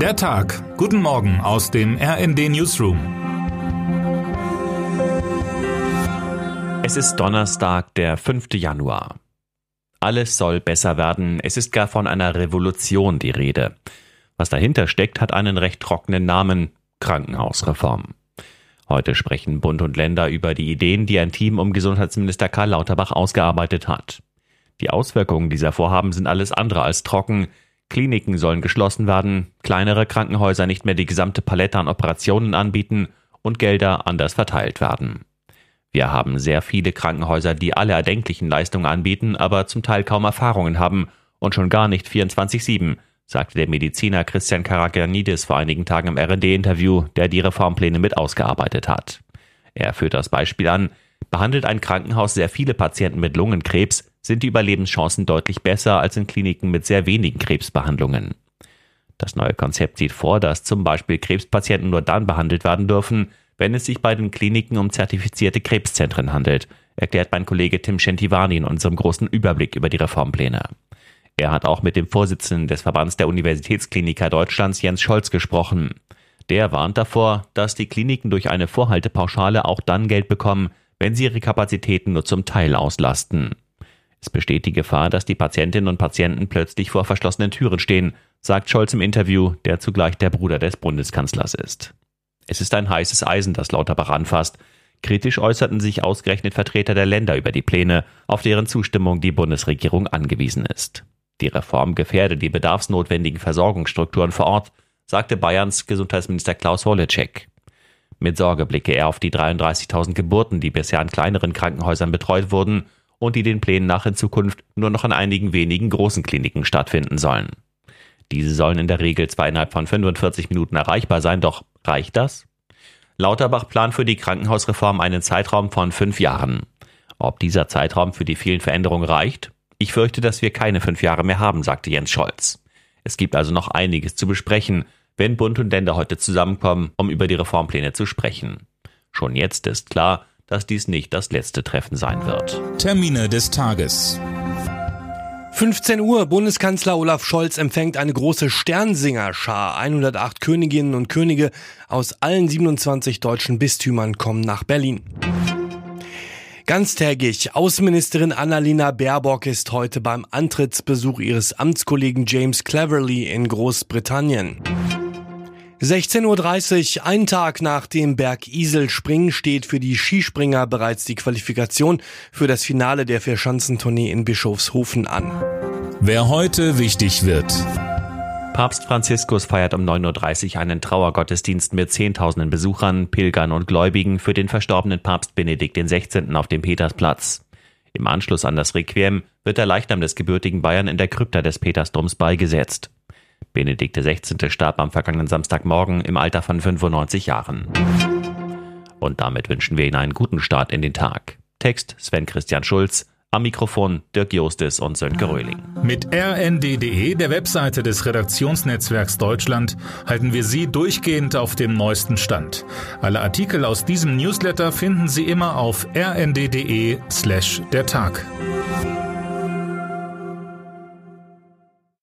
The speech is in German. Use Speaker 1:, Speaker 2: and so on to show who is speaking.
Speaker 1: Der Tag. Guten Morgen aus dem RND Newsroom.
Speaker 2: Es ist Donnerstag, der 5. Januar. Alles soll besser werden. Es ist gar von einer Revolution die Rede. Was dahinter steckt, hat einen recht trockenen Namen. Krankenhausreform. Heute sprechen Bund und Länder über die Ideen, die ein Team um Gesundheitsminister Karl Lauterbach ausgearbeitet hat. Die Auswirkungen dieser Vorhaben sind alles andere als trocken. Kliniken sollen geschlossen werden, kleinere Krankenhäuser nicht mehr die gesamte Palette an Operationen anbieten und Gelder anders verteilt werden. Wir haben sehr viele Krankenhäuser, die alle erdenklichen Leistungen anbieten, aber zum Teil kaum Erfahrungen haben und schon gar nicht 24-7, sagte der Mediziner Christian Karagianidis vor einigen Tagen im RD-Interview, der die Reformpläne mit ausgearbeitet hat. Er führt das Beispiel an, behandelt ein Krankenhaus sehr viele Patienten mit Lungenkrebs, sind die Überlebenschancen deutlich besser als in Kliniken mit sehr wenigen Krebsbehandlungen. Das neue Konzept sieht vor, dass zum Beispiel Krebspatienten nur dann behandelt werden dürfen, wenn es sich bei den Kliniken um zertifizierte Krebszentren handelt, erklärt mein Kollege Tim Schentivani in unserem großen Überblick über die Reformpläne. Er hat auch mit dem Vorsitzenden des Verbands der Universitätskliniker Deutschlands Jens Scholz gesprochen. Der warnt davor, dass die Kliniken durch eine Vorhaltepauschale auch dann Geld bekommen, wenn sie ihre Kapazitäten nur zum Teil auslasten. Es besteht die Gefahr, dass die Patientinnen und Patienten plötzlich vor verschlossenen Türen stehen, sagt Scholz im Interview, der zugleich der Bruder des Bundeskanzlers ist. Es ist ein heißes Eisen, das Lauterbach anfasst. Kritisch äußerten sich ausgerechnet Vertreter der Länder über die Pläne, auf deren Zustimmung die Bundesregierung angewiesen ist. Die Reform gefährde die bedarfsnotwendigen Versorgungsstrukturen vor Ort, sagte Bayerns Gesundheitsminister Klaus Wolleczek. Mit Sorge blicke er auf die 33.000 Geburten, die bisher an kleineren Krankenhäusern betreut wurden und die den Plänen nach in Zukunft nur noch an einigen wenigen großen Kliniken stattfinden sollen. Diese sollen in der Regel zwar innerhalb von 45 Minuten erreichbar sein, doch reicht das? Lauterbach plant für die Krankenhausreform einen Zeitraum von fünf Jahren. Ob dieser Zeitraum für die vielen Veränderungen reicht? Ich fürchte, dass wir keine fünf Jahre mehr haben, sagte Jens Scholz. Es gibt also noch einiges zu besprechen, wenn Bund und Länder heute zusammenkommen, um über die Reformpläne zu sprechen. Schon jetzt ist klar, dass dies nicht das letzte Treffen sein wird.
Speaker 1: Termine des Tages.
Speaker 3: 15 Uhr, Bundeskanzler Olaf Scholz empfängt eine große Sternsingerschar. 108 Königinnen und Könige aus allen 27 deutschen Bistümern kommen nach Berlin. Ganztägig. Außenministerin Annalena Baerbock ist heute beim Antrittsbesuch ihres Amtskollegen James Cleverly in Großbritannien. 16.30 Uhr, ein Tag nach dem Berg Isel springen, steht für die Skispringer bereits die Qualifikation für das Finale der Vierschanzentournee in Bischofshofen an.
Speaker 1: Wer heute wichtig wird.
Speaker 2: Papst Franziskus feiert um 9.30 Uhr einen Trauergottesdienst mit Zehntausenden Besuchern, Pilgern und Gläubigen für den verstorbenen Papst Benedikt XVI. auf dem Petersplatz. Im Anschluss an das Requiem wird der Leichnam des gebürtigen Bayern in der Krypta des Petersdoms beigesetzt. Benedikt XVI. starb am vergangenen Samstagmorgen im Alter von 95 Jahren. Und damit wünschen wir Ihnen einen guten Start in den Tag. Text Sven Christian Schulz, am Mikrofon Dirk Jostes und Sönke Röhling.
Speaker 1: Mit rnd.de, der Webseite des Redaktionsnetzwerks Deutschland, halten wir Sie durchgehend auf dem neuesten Stand. Alle Artikel aus diesem Newsletter finden Sie immer auf rnd.de slash der Tag.